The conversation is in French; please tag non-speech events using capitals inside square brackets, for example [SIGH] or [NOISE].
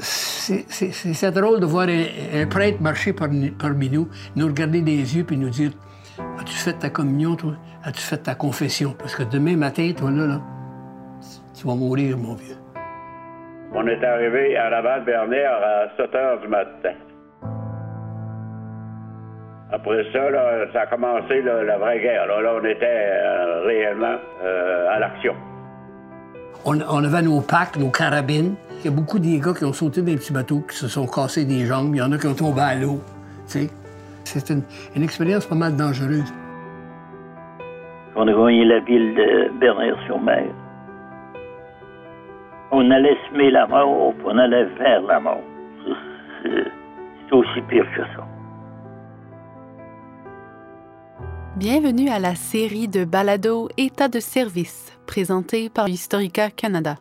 c'est drôle de voir un, prêtre marcher parmi, nous, nous regarder des yeux puis nous dire As-tu fait ta communion, toi? As-tu fait ta confession? Parce que demain matin, toi, là, là tu vas mourir, mon vieux. On est arrivé à Laval-Bernière à 7 h du matin. Après ça, là, ça a commencé la vraie guerre. Là, on était euh, réellement euh, à l'action. On, avait nos packs, nos carabines. Il y a beaucoup de gars qui ont sauté dans les petits bateaux, qui se sont cassés des jambes. Il y en a qui ont tombé à l'eau. C'est une, une, expérience pas mal dangereuse. On a gagné la ville de Bernier-sur-Mer. On allait semer la mort, on allait vers la mort. [LAUGHS] C'est aussi pire que ça. Bienvenue à la série de balado État de service, présentée par Historica Canada.